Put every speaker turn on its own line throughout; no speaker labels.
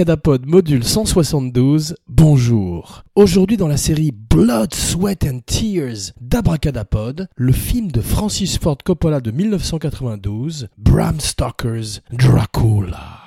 Abracadapod module 172, bonjour. Aujourd'hui dans la série Blood, Sweat and Tears d'Abracadapod, le film de Francis Ford Coppola de 1992, Bram Stoker's Dracula.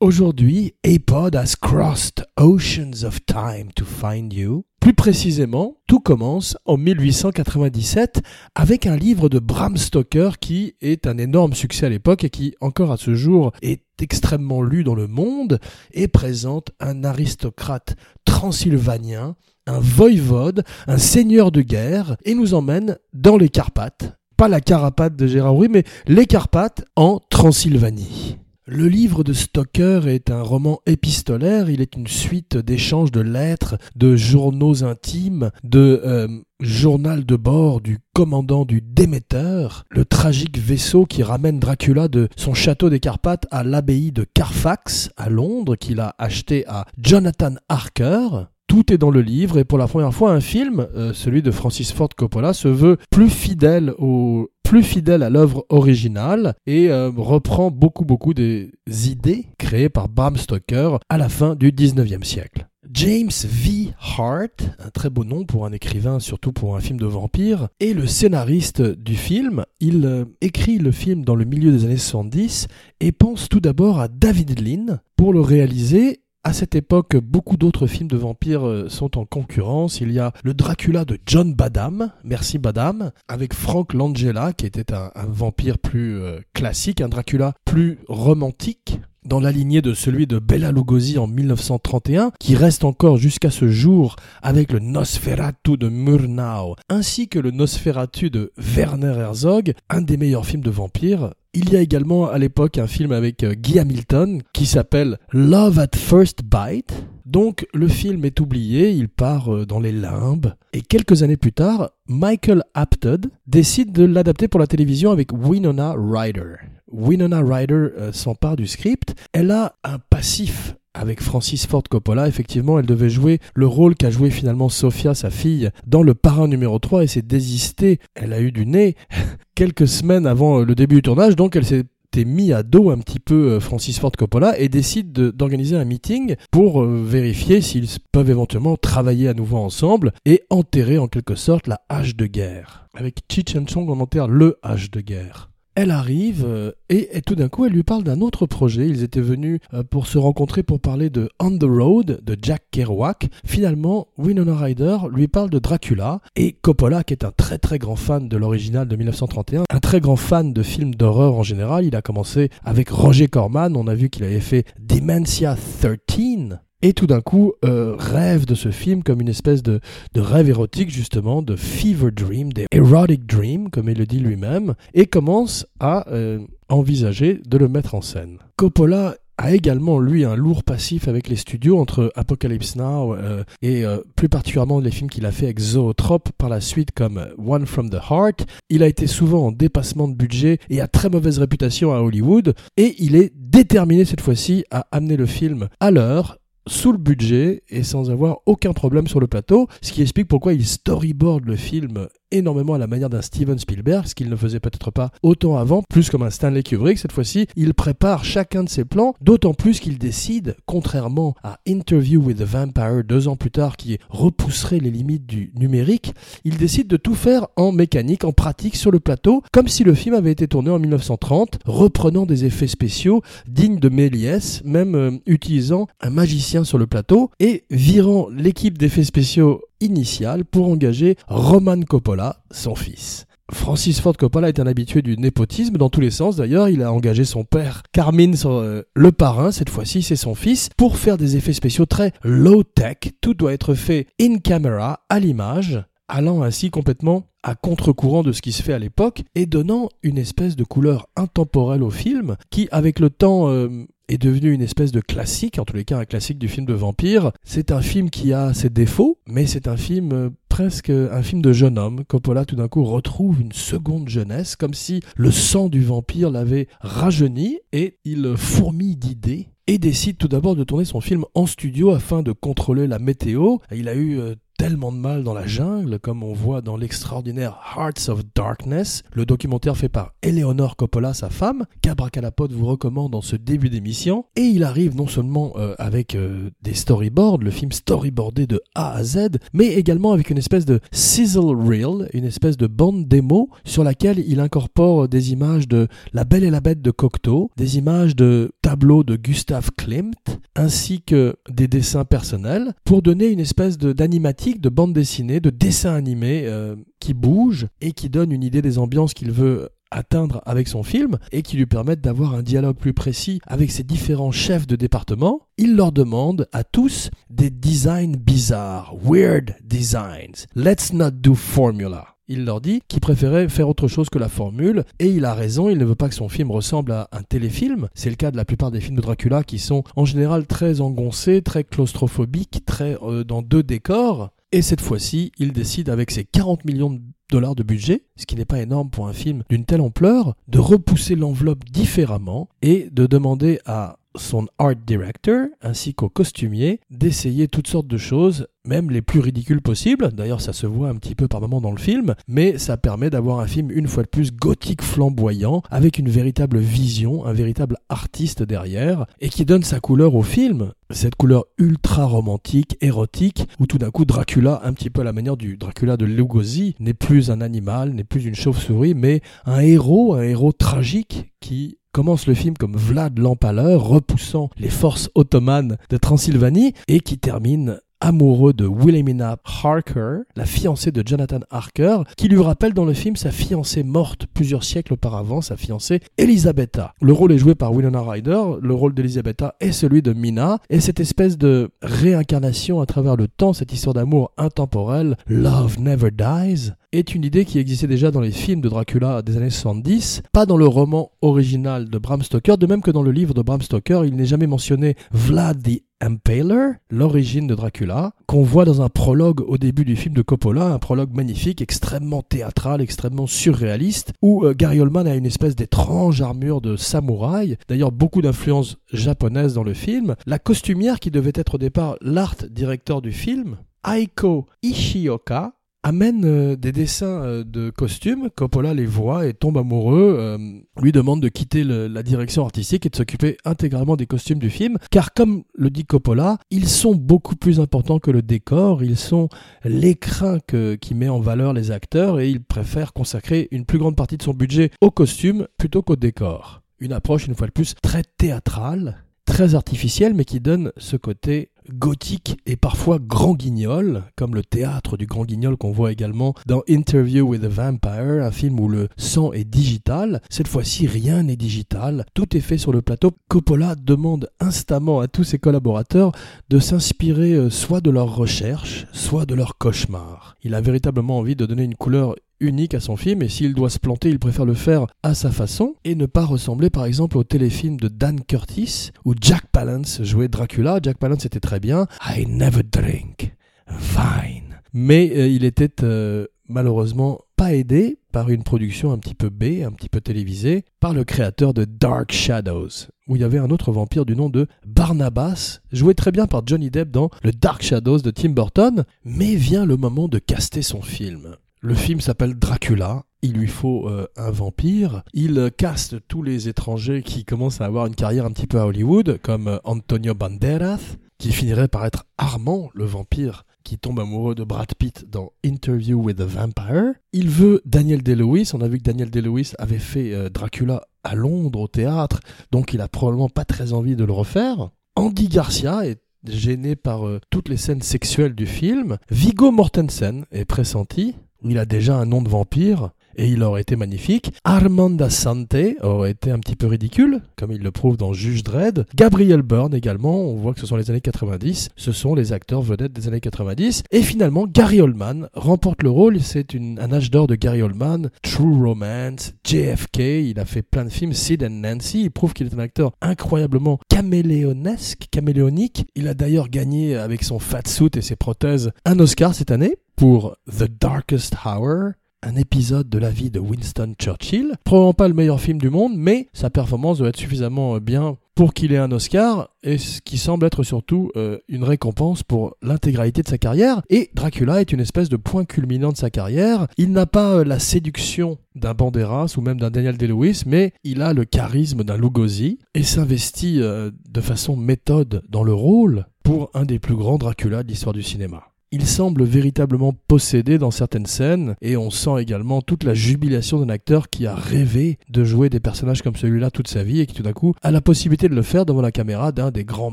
Aujourd'hui, A-Pod has crossed oceans of time to find you. Plus précisément, tout commence en 1897 avec un livre de Bram Stoker qui est un énorme succès à l'époque et qui, encore à ce jour, est extrêmement lu dans le monde et présente un aristocrate transylvanien, un voïvode, un seigneur de guerre et nous emmène dans les Carpates. Pas la Carapate de Gérard Rouy, mais les Carpates en Transylvanie. Le livre de Stoker est un roman épistolaire, il est une suite d'échanges de lettres, de journaux intimes, de euh, journal de bord du commandant du Déméter, le tragique vaisseau qui ramène Dracula de son château des Carpates à l'abbaye de Carfax à Londres qu'il a acheté à Jonathan Harker. Tout est dans le livre et pour la première fois un film, euh, celui de Francis Ford Coppola, se veut plus fidèle au plus fidèle à l'œuvre originale et euh, reprend beaucoup beaucoup des idées créées par Bram Stoker à la fin du 19e siècle. James V. Hart, un très beau nom pour un écrivain, surtout pour un film de vampire, est le scénariste du film. Il euh, écrit le film dans le milieu des années 70 et pense tout d'abord à David Lean pour le réaliser à cette époque, beaucoup d'autres films de vampires euh, sont en concurrence. Il y a le Dracula de John Badham, merci Badham, avec Frank Langella, qui était un, vampire plus euh, classique, un Dracula plus romantique, dans la lignée de celui de Bela Lugosi en 1931, qui reste encore jusqu'à ce jour avec le Nosferatu de Murnau, ainsi que le Nosferatu de Werner Herzog, un des meilleurs films de vampires, il y a également à l'époque un film avec euh, Guy Hamilton qui s'appelle Love at First Bite. Donc le film est oublié, il part euh, dans les limbes. Et quelques années plus tard, Michael Apted décide de l'adapter pour la télévision avec Winona Ryder. Winona Ryder euh, s'empare du script. Elle a un passif avec Francis Ford Coppola, effectivement, elle devait jouer le rôle qu'a joué finalement Sophia, sa fille, dans Le Parrain numéro 3 et s'est désistée. Elle a eu du nez quelques semaines avant euh, le début du tournage, donc elle s'est mis à dos un petit peu euh, Francis Ford Coppola et décide d'organiser un meeting pour euh, vérifier s'ils peuvent éventuellement travailler à nouveau ensemble et enterrer en quelque sorte la hache de guerre. Avec Cheech Chong, on enterre le hache de guerre elle arrive euh, et, tout d'un coup elle lui parle d'un autre projet. Ils étaient venus euh, pour se rencontrer pour parler de On the Road de Jack Kerouac. Finalement, Winona Ryder lui parle de Dracula et Coppola, qui est un très très grand fan de l'original de 1931, un très grand fan de films d'horreur en général. Il a commencé avec Roger Corman. On a vu qu'il avait fait Dementia 13 et tout d'un coup euh, rêve de ce film comme une espèce de, rêve érotique justement, de fever dream, de erotic dream comme il le dit lui-même, et commence à euh, envisager de le mettre en scène. Coppola a également lui un lourd passif avec les studios entre Apocalypse Now euh, et plus particulièrement les films qu'il a fait avec Zootrope par la suite comme One from the Heart. Il a été souvent en dépassement de budget et a très mauvaise réputation à Hollywood et il est déterminé cette fois-ci à amener le film à l'heure sous le budget et sans avoir aucun problème sur le plateau, ce qui explique pourquoi il storyboard le film énormément à la manière d'un Steven Spielberg, ce qu'il ne faisait peut-être pas autant avant, plus comme un Stanley Kubrick cette fois-ci. Il prépare chacun de ses plans, d'autant plus qu'il décide, contrairement à Interview with the Vampire deux ans plus tard, qui repousserait les limites du numérique, il décide de tout faire en mécanique, en pratique sur le plateau, comme si le film avait été tourné en 1930, reprenant des effets spéciaux dignes de Méliès, même euh, utilisant un magicien sur le plateau et virant l'équipe d'effets spéciaux initiale pour engager Roman Coppola, son fils. Francis Ford Coppola est un habitué du népotisme dans tous les sens. D'ailleurs, il a engagé son père Carmine, euh, le parrain, cette fois-ci c'est son fils, pour faire des effets spéciaux très low-tech. Tout doit être fait in camera, à l'image, allant ainsi complètement à contre-courant de ce qui se fait à l'époque et donnant une espèce de couleur intemporelle au film qui, avec le temps, euh, est devenu une espèce de classique, en tous les cas un classique du film de vampire. C'est un film qui a ses défauts, mais c'est un film euh, presque un film de jeune homme. Coppola tout d'un coup retrouve une seconde jeunesse, comme si le sang du vampire l'avait rajeuni, et il fourmille d'idées et décide tout d'abord de tourner son film en studio afin de contrôler la météo. Il a eu euh, tellement de mal dans la jungle, comme on voit dans l'extraordinaire Hearts of Darkness, le documentaire fait par Eleanor Coppola, sa femme, qu'Abracadapod vous recommande dans ce début d'émission. Et il arrive non seulement euh, avec euh, des storyboards, le film storyboardé de A à Z, mais également avec une espèce de sizzle reel, une espèce de bande démo sur laquelle il incorpore des images de La Belle et la Bête de Cocteau, des images de tableaux de Gustav Klimt, ainsi que des dessins personnels, pour donner une espèce d'animatique, de bande dessinée, de dessin animé euh, qui bouge et qui donne une idée des ambiances qu'il veut atteindre avec son film et qui lui permettent d'avoir un dialogue plus précis avec ses différents chefs de département, il leur demande à tous des designs bizarres, weird designs. Let's not do formula. Il leur dit qu'il préférait faire autre chose que la formule, et il a raison, il ne veut pas que son film ressemble à un téléfilm. C'est le cas de la plupart des films de Dracula qui sont en général très engoncés, très claustrophobiques, très euh, dans deux décors. Et cette fois-ci, il décide avec ses 40 millions de dollars de budget, ce qui n'est pas énorme pour un film d'une telle ampleur, de repousser l'enveloppe différemment et de demander à son art director ainsi qu'au costumier d'essayer toutes sortes de choses, même les plus ridicules possibles. D'ailleurs, ça se voit un petit peu par moment dans le film, mais ça permet d'avoir un film une fois de plus gothique flamboyant, avec une véritable vision, un véritable artiste derrière, et qui donne sa couleur au film. Cette couleur ultra romantique, érotique, où tout d'un coup Dracula, un petit peu à la manière du Dracula de Lugosi, n'est plus un animal, n'est plus une chauve-souris, mais un héros, un héros tragique qui commence le film comme Vlad l'Empaleur, repoussant les forces ottomanes de Transylvanie, et qui termine amoureux de Wilhelmina Harker, la fiancée de Jonathan Harker, qui lui rappelle dans le film sa fiancée morte plusieurs siècles auparavant, sa fiancée Elisabetta. Le rôle est joué par Winona Ryder, le rôle d'Elisabetta est celui de Mina, et cette espèce de réincarnation à travers le temps, cette histoire d'amour intemporel, Love Never Dies, est une idée qui existait déjà dans les films de Dracula des années 70, pas dans le roman original de Bram Stoker, de même que dans le livre de Bram Stoker, il n'est jamais mentionné Vlad the Impaler, l'origine de Dracula, qu'on voit dans un prologue au début du film de Coppola, un prologue magnifique, extrêmement théâtral, extrêmement surréaliste, où euh, Gary Oldman a une espèce d'étrange armure de samouraï, d'ailleurs beaucoup d'influences japonaises dans le film. La costumière qui devait être au départ l'art directeur du film, Aiko Ishioka, amène euh, des dessins euh, de costumes. Coppola les voit et tombe amoureux, euh, lui demande de quitter la direction artistique et de s'occuper intégralement des costumes du film, car comme le dit Coppola, ils sont beaucoup plus importants que le décor, ils sont l'écrin qui met en valeur les acteurs et il préfère consacrer une plus grande partie de son budget aux costumes plutôt qu'au décor. Une approche, une fois de plus, très théâtrale, très artificielle, mais qui donne ce côté gothique et parfois grand guignol, comme le théâtre du grand guignol qu'on voit également dans Interview with a Vampire, un film où le sang est digital. Cette fois-ci, rien n'est digital, tout est fait sur le plateau. Coppola demande instamment à tous ses collaborateurs de s'inspirer euh, soit de leurs recherches, soit de leurs cauchemars. Il a véritablement envie de donner une couleur unique à son film et s'il doit se planter, il préfère le faire à sa façon et ne pas ressembler par exemple au téléfilm de Dan Curtis où Jack Palance jouait Dracula. Jack Palance était très bien. I never drink wine. Mais euh, il était euh, malheureusement pas aidé par une production un petit peu B, un petit peu télévisée, par le créateur de Dark Shadows, où il y avait un autre vampire du nom de Barnabas, joué très bien par Johnny Depp dans le Dark Shadows de Tim Burton, mais vient le moment de caster son film. Le film s'appelle Dracula. Il lui faut euh, un vampire. Il caste tous les étrangers qui commencent à avoir une carrière un petit peu à Hollywood, comme euh, Antonio Banderas, qui finirait par être Armand, le vampire qui tombe amoureux de Brad Pitt dans Interview with the Vampire. Il veut Daniel Day-Lewis. On a vu que Daniel Day-Lewis avait fait euh, Dracula à Londres au théâtre, donc il a probablement pas très envie de le refaire. Andy Garcia est gêné par toutes les scènes sexuelles du film. Vigo Mortensen est pressenti. Il a déjà un nom de vampire et il aurait été magnifique. Armanda Sante aurait été un petit peu ridicule, comme il le prouve dans Juge Dredd. Gabriel Byrne également, on voit que ce sont les années 90, ce sont les acteurs vedettes des années 90. Et finalement, Gary Oldman remporte le rôle, c'est un âge d'or de Gary Oldman, True Romance, JFK, il a fait plein de films, Sid and Nancy, il prouve qu'il est un acteur incroyablement caméléonesque, caméléonique. Il a d'ailleurs gagné avec son fat suit et ses prothèses un Oscar cette année pour The Darkest Hour, un épisode de la vie de Winston Churchill. Probablement pas le meilleur film du monde, mais sa performance doit être suffisamment bien pour qu'il ait un Oscar, et ce qui semble être surtout euh, une récompense pour l'intégralité de sa carrière. Et Dracula est une espèce de point culminant de sa carrière. Il n'a pas euh, la séduction d'un Banderas ou même d'un Daniel Day-Lewis, mais il a le charisme d'un Lugosi et s'investit euh, de façon méthode dans le rôle pour un des plus grands Dracula de l'histoire du cinéma. Il semble véritablement possédé dans certaines scènes et on sent également toute la jubilation d'un acteur qui a rêvé de jouer des personnages comme celui-là toute sa vie et qui tout d'un coup a la possibilité de le faire devant la caméra d'un des grands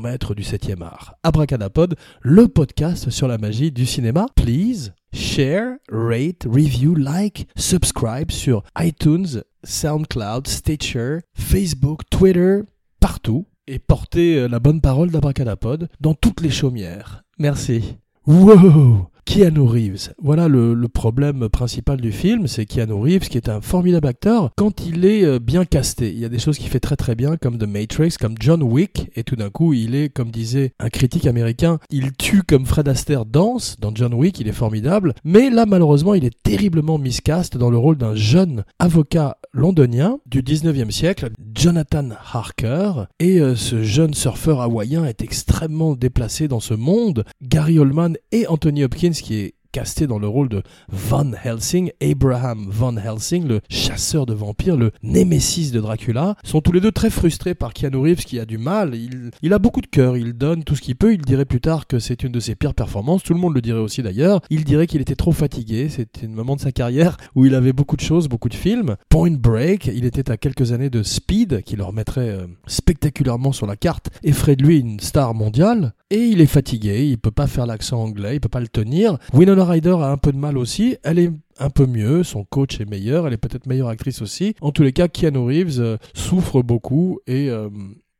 maîtres du 7e art. Abracadapod, le podcast sur la magie du cinéma. Please share, rate, review, like, subscribe sur iTunes, SoundCloud, Stitcher, Facebook, Twitter, partout et portez la bonne parole d'Abracadapod dans toutes les chaumières. Merci. Whoa! Keanu Reeves. Voilà le, problème principal du film, c'est Keanu Reeves qui est un formidable acteur quand il est euh, bien casté. Il y a des choses qu'il fait très très bien comme The Matrix, comme John Wick, et tout d'un coup il est, comme disait un critique américain, il tue comme Fred Astaire danse dans John Wick, il est formidable, mais là malheureusement il est terriblement miscast dans le rôle d'un jeune avocat londonien du 19e siècle, Jonathan Harker, et euh, ce jeune surfeur hawaïen est extrêmement déplacé dans ce monde. Gary Oldman et Anthony Hopkins qui est casté dans le rôle de Van Helsing, Abraham Van Helsing, le chasseur de vampires, le némésis de Dracula, sont tous les deux très frustrés par Keanu Reeves qui a du mal. Il, a beaucoup de cœur, il donne tout ce qu'il peut. Il dirait plus tard que c'est une de ses pires performances. Tout le monde le dirait aussi d'ailleurs. Il dirait qu'il était trop fatigué. C'était un moment de sa carrière où il avait beaucoup de choses, beaucoup de films. Point Break, il était à quelques années de Speed, qui le remettrait euh, spectaculairement sur la carte et ferait de lui une star mondiale. Et il est fatigué, il peut pas faire l'accent anglais, il peut pas le tenir. Ryder a un peu de mal aussi. Elle est un peu mieux, son coach est meilleur, elle est peut-être meilleure actrice aussi. En tous les cas, Keanu Reeves euh, souffre beaucoup et euh,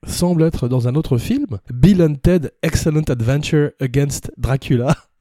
semble être dans un autre film, Bill and Ted Excellent Adventure Against Dracula.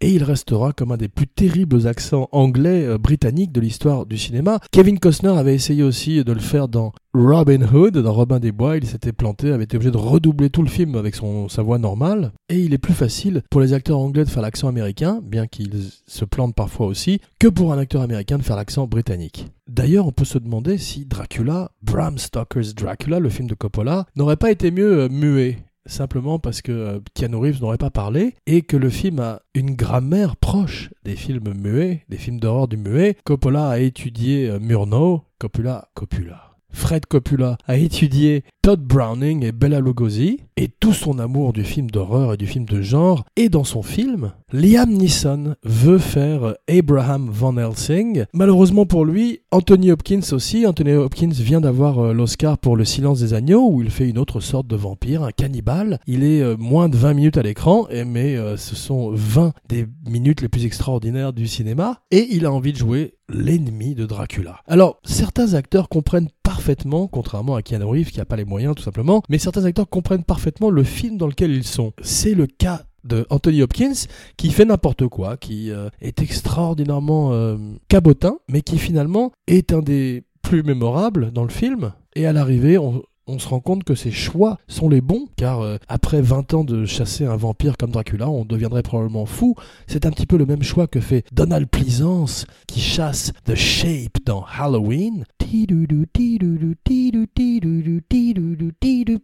et il restera comme un des plus terribles accents anglais euh, britanniques de l'histoire du cinéma. Kevin Costner avait essayé aussi de le faire dans Robin Hood, dans Robin des Bois, il s'était planté, avait été obligé de redoubler tout le film avec son, sa voix normale. Et il est plus facile pour les acteurs anglais de faire l'accent américain, bien qu'ils se plantent parfois aussi, que pour un acteur américain de faire l'accent britannique. D'ailleurs, on peut se demander si Dracula, Bram Stoker's Dracula, le film de Coppola, n'aurait pas été mieux euh, muet simplement parce que euh, Keanu Reeves n'aurait pas parlé et que le film a une grammaire proche des films muets, des films d'horreur du muet. Coppola a étudié euh, Murnau, Coppola, Coppola. Fred Coppola a étudié Todd Browning et Bella Lugosi, et tout son amour du film d'horreur et du film de genre est dans son film. Liam Neeson veut faire Abraham Van Helsing. Malheureusement pour lui, Anthony Hopkins aussi. Anthony Hopkins vient d'avoir euh, l'Oscar pour Le Silence des Agneaux, où il fait une autre sorte de vampire, un cannibale. Il est euh, moins de 20 minutes à l'écran, mais euh, ce sont 20 des minutes les plus extraordinaires du cinéma, et il a envie de jouer l'ennemi de Dracula. Alors, certains acteurs comprennent parfaitement, contrairement à Keanu Reeves qui n'a pas les moyens tout simplement, mais certains acteurs comprennent parfaitement le film dans lequel ils sont. C'est le cas de Anthony Hopkins qui fait n'importe quoi, qui euh, est extraordinairement euh, cabotin, mais qui finalement est un des plus mémorables dans le film. Et à l'arrivée, on, se rend compte que ces choix sont les bons, car euh, après 20 ans de chasser un vampire comme Dracula, on deviendrait probablement fou. C'est un petit peu le même choix que fait Donald Pleasance, qui chasse The Shape dans Halloween.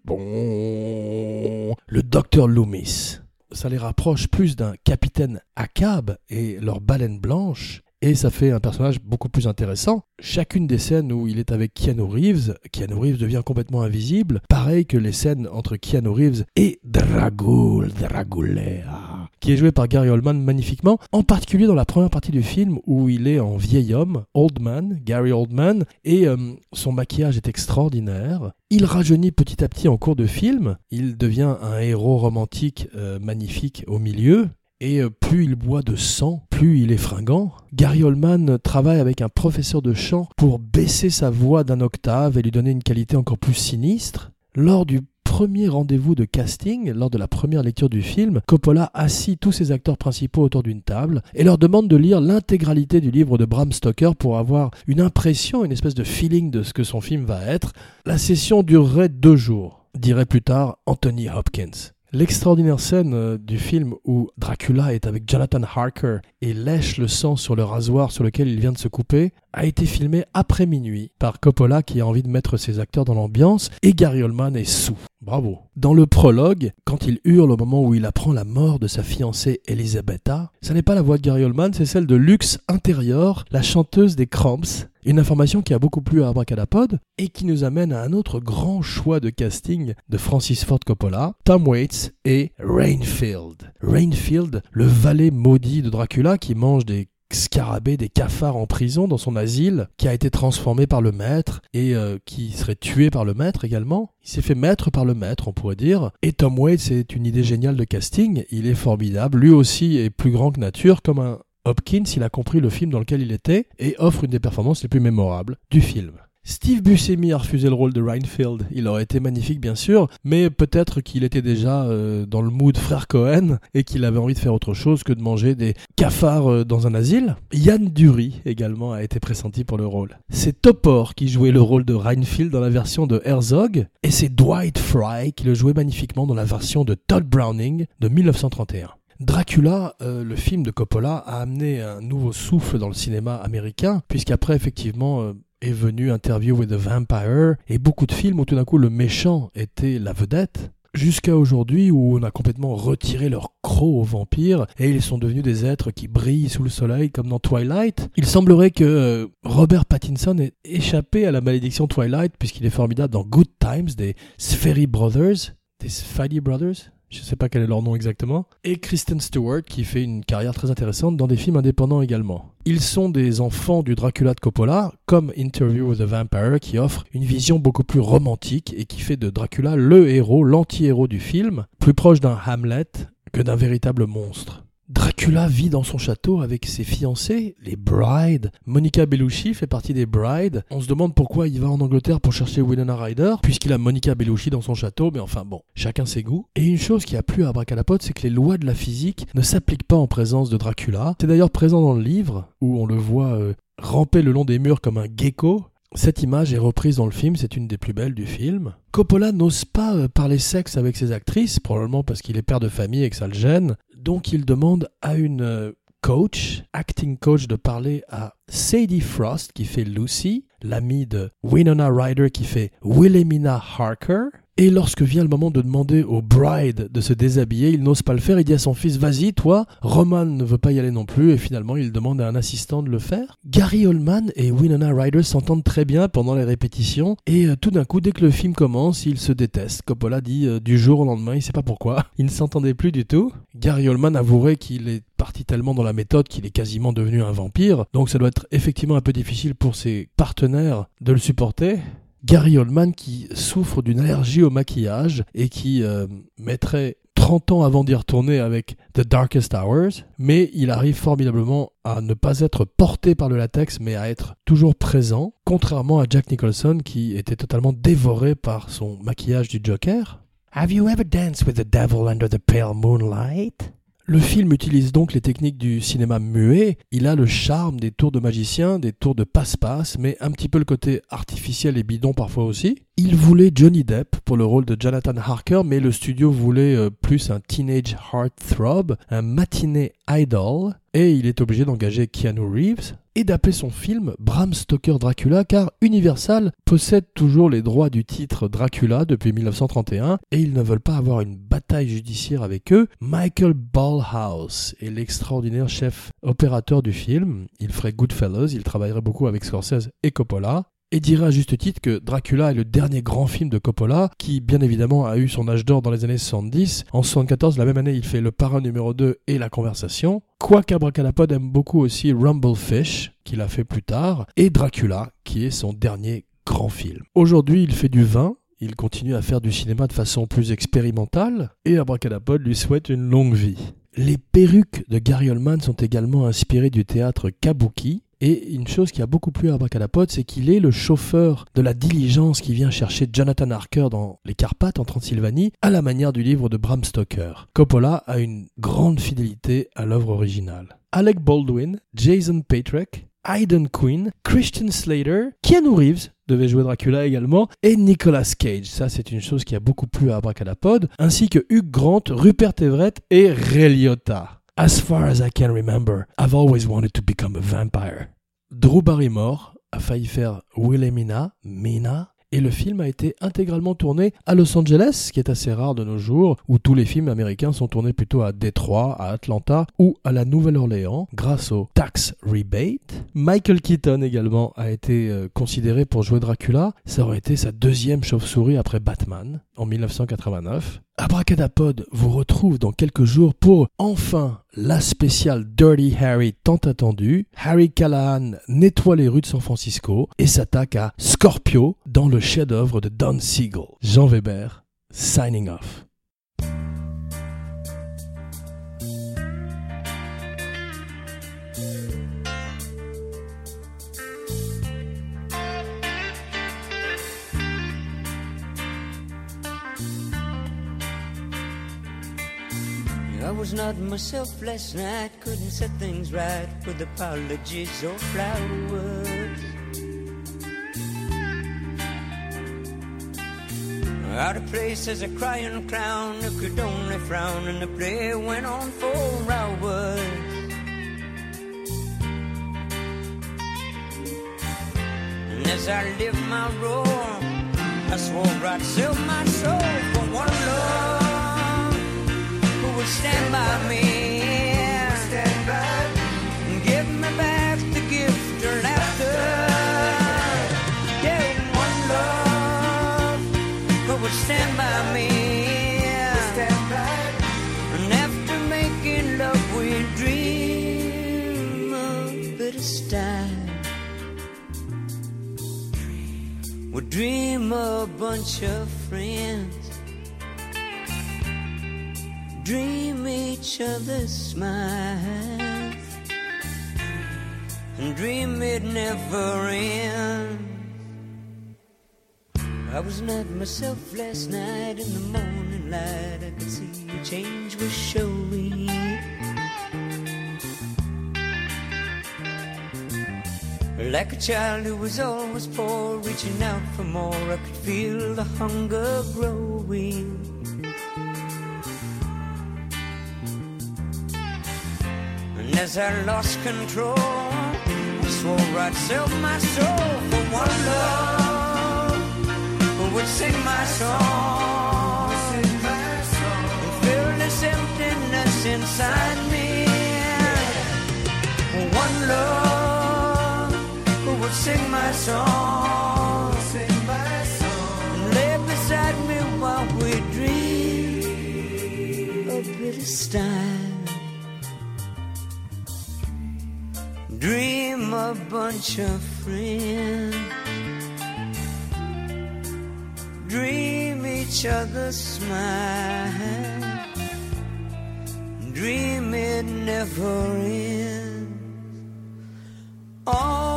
Bon, le docteur Loomis. Ça les rapproche plus d'un capitaine Acab et leur baleine blanche et ça fait un personnage beaucoup plus intéressant. Chacune des scènes où il est avec Keanu Reeves, Keanu Reeves devient complètement invisible, pareil que les scènes entre Keanu Reeves et Dragul, Dragulea, qui est joué par Gary Oldman magnifiquement, en particulier dans la première partie du film où il est en vieil homme, Oldman, Gary Oldman, et euh, son maquillage est extraordinaire. Il rajeunit petit à petit en cours de film, il devient un héros romantique euh, magnifique au milieu, et euh, plus il boit de sang, plus il est fringant. Gary Oldman travaille avec un professeur de chant pour baisser sa voix d'un octave et lui donner une qualité encore plus sinistre. Lors du premier rendez-vous de casting, lors de la première lecture du film, Coppola assit tous ses acteurs principaux autour d'une table et leur demande de lire l'intégralité du livre de Bram Stoker pour avoir une impression, une espèce de feeling de ce que son film va être. La session durerait deux jours, dirait plus tard Anthony Hopkins. L'extraordinaire scène euh, du film où Dracula est avec Jonathan Harker et lèche le sang sur le rasoir sur lequel il vient de se couper a été filmé après minuit par Coppola qui a envie de mettre ses acteurs dans l'ambiance et Gary Oldman est sous. Bravo. Dans le prologue, quand il hurle au moment où il apprend la mort de sa fiancée Elisabetta, ce n'est pas la voix de Gary Oldman, c'est celle de Lux Interior, la chanteuse des Cramps. Une information qui a beaucoup plu à Abracadapod et qui nous amène à un autre grand choix de casting de Francis Ford Coppola, Tom Waits et Rainfield. Rainfield, le valet maudit de Dracula qui mange des scarabée des cafards en prison dans son asile, qui a été transformé par le maître et euh, qui serait tué par le maître également. Il s'est fait maître par le maître, on pourrait dire. Et Tom Waits, c'est une idée géniale de casting. Il est formidable. Lui aussi est plus grand que nature, comme un Hopkins. Il a compris le film dans lequel il était et offre une des performances les plus mémorables du film. Steve Buscemi a refusé le rôle de Reinfeld. Il aurait été magnifique, bien sûr, mais peut-être qu'il était déjà euh, dans le mood frère Cohen et qu'il avait envie de faire autre chose que de manger des cafards euh, dans un asile. Yann Dury également a été pressenti pour le rôle. C'est Topor qui jouait le rôle de Reinfeld dans la version de Herzog et c'est Dwight Fry qui le jouait magnifiquement dans la version de Todd Browning de 1931. Dracula, euh, le film de Coppola, a amené un nouveau souffle dans le cinéma américain, puisqu'après, effectivement, est venu Interview with the Vampire et beaucoup de films où tout d'un coup le méchant était la vedette. Jusqu'à aujourd'hui où on a complètement retiré leur croc aux vampires et ils sont devenus des êtres qui brillent sous le soleil comme dans Twilight. Il semblerait que euh, Robert Pattinson ait échappé à la malédiction Twilight puisqu'il est formidable dans Good Times des Sferry Brothers, des Spidey Brothers, je sais pas quel est leur nom exactement, et Kristen Stewart qui fait une carrière très intéressante dans des films indépendants également. Ils sont des enfants du Dracula de Coppola, comme Interview with the Vampire qui offre une vision beaucoup plus romantique et qui fait de Dracula le héros, l'anti-héros du film, plus proche d'un Hamlet que d'un véritable monstre. Dracula vit dans son château avec ses fiancées, les brides. Monica Bellucci fait partie des brides. On se demande pourquoi il va en Angleterre pour chercher Winona Ryder, puisqu'il a Monica Bellucci dans son château, mais enfin bon, chacun ses goûts. Et une chose qui a plu à Abracadapod, c'est que les lois de la physique ne s'appliquent pas en présence de Dracula. C'est d'ailleurs présent dans le livre, où on le voit euh, ramper le long des murs comme un gecko, cette image est reprise dans le film, c'est une des plus belles du film. Coppola n'ose pas euh, parler sexe avec ses actrices, probablement parce qu'il est père de famille et que ça le gêne. Donc il demande à une euh, coach, acting coach, de parler à Sadie Frost qui fait Lucy, l'amie de Winona Ryder qui fait Wilhelmina Harker, et lorsque vient le moment de demander au bride de se déshabiller, il n'ose pas le faire. Il dit à son fils Vas-y, toi. Roman ne veut pas y aller non plus. Et finalement, il demande à un assistant de le faire. Gary Oldman et Winona Ryder s'entendent très bien pendant les répétitions. Et euh, tout d'un coup, dès que le film commence, ils se détestent. Coppola dit euh, du jour au lendemain, il sait pas pourquoi. Ils ne s'entendaient plus du tout. Gary Oldman avouerait qu'il est parti tellement dans la méthode qu'il est quasiment devenu un vampire. Donc ça doit être effectivement un peu difficile pour ses partenaires de le supporter. Gary Oldman qui souffre d'une allergie au maquillage et qui euh, mettrait 30 ans avant d'y retourner avec The Darkest Hours, mais il arrive formidablement à ne pas être porté par le latex, mais à être toujours présent, contrairement à Jack Nicholson qui était totalement dévoré par son maquillage du Joker. Have you ever danced with the devil under the pale moonlight? Le film utilise donc les techniques du cinéma muet. Il a le charme des tours de magicien, des tours de passe-passe, mais un petit peu le côté artificiel et bidon parfois aussi. Il voulait Johnny Depp pour le rôle de Jonathan Harker, mais le studio voulait euh, plus un teenage heartthrob, un matinée idol, et il est obligé d'engager Keanu Reeves et d'appeler son film Bram Stoker Dracula car Universal possède toujours les droits du titre Dracula depuis 1931 et ils ne veulent pas avoir une bataille judiciaire avec eux. Michael Ballhouse est l'extraordinaire chef opérateur du film. Il ferait Goodfellas, il travaillerait beaucoup avec Scorsese et Coppola et dirait à juste titre que Dracula est le dernier grand film de Coppola, qui bien évidemment a eu son âge d'or dans les années 70. En 74, la même année, il fait Le Parrain numéro 2 et La Conversation. Quoique Abracadapod aime beaucoup aussi Rumblefish, qu'il a fait plus tard, et Dracula, qui est son dernier grand film. Aujourd'hui, il fait du vin, il continue à faire du cinéma de façon plus expérimentale, et Abracadapod lui souhaite une longue vie. Les perruques de Gary Oldman sont également inspirées du théâtre kabuki, et une chose qui a beaucoup plu à Abracadapod, c'est qu'il est le chauffeur de la diligence qui vient chercher Jonathan Harker dans les Carpates en Transylvanie, à la manière du livre de Bram Stoker. Coppola a une grande fidélité à l'œuvre originale. Alec Baldwin, Jason Patrick Hayden Quinn, Christian Slater, Keanu Reeves devait jouer Dracula également, et Nicolas Cage. Ça, c'est une chose qui a beaucoup plu à Abracadapod, ainsi que Hugh Grant, Rupert Everett et Ray. As far as I can remember, I've always wanted to become a vampire. Drew Barrymore a failli faire Wilhelmina, Mina, et le film a été intégralement tourné à Los Angeles, ce qui est assez rare de nos jours, où tous les films américains sont tournés plutôt à Détroit, à Atlanta ou à la Nouvelle-Orléans, grâce au tax rebate. Michael Keaton également a été euh, considéré pour jouer Dracula. Ça aurait été sa deuxième chauve-souris après Batman en 1989. Abracadapod vous retrouve dans quelques jours pour enfin la spéciale Dirty Harry tant attendue. Harry Callahan nettoie les rues de San Francisco et s'attaque à Scorpio dans le chef-d'œuvre de Don Siegel. Jean Weber, signing off.
I was not myself last night, couldn't set things right with apologies or flowers. Out of place as a crying clown who could only frown, and the play went on for hours. And as I lived my role, I swore I'd sell my soul for one love who would stand by me. Bunch of friends dream each other's smiles and dream it never ends. I was not myself last night in the morning light. I could see a change was showing. Like a child who was always poor, reaching out for more, I could feel the hunger growing. And as I lost control, I swore I'd sell my soul for one love who would sing my song. And fill this emptiness inside me. Who would sing my song. Lay beside me while we dream a bit of style. dream a bunch of friends dream each other's smile dream it never ends all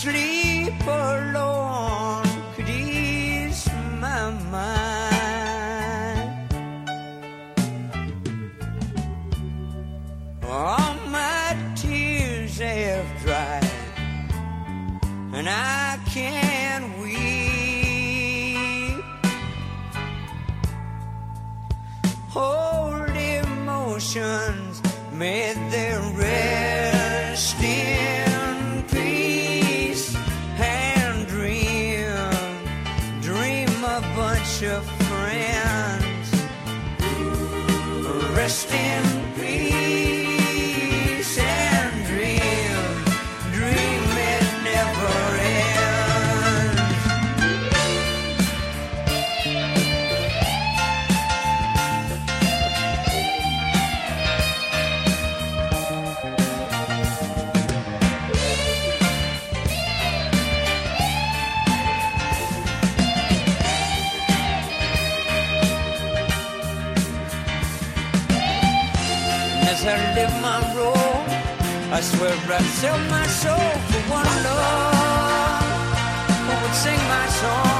sleep alone could ease my mind. All my tears have dried, and I can't weep. Old emotions made their rest bunch of friends. Rest in I swear I'd sell my soul for one love sing my song.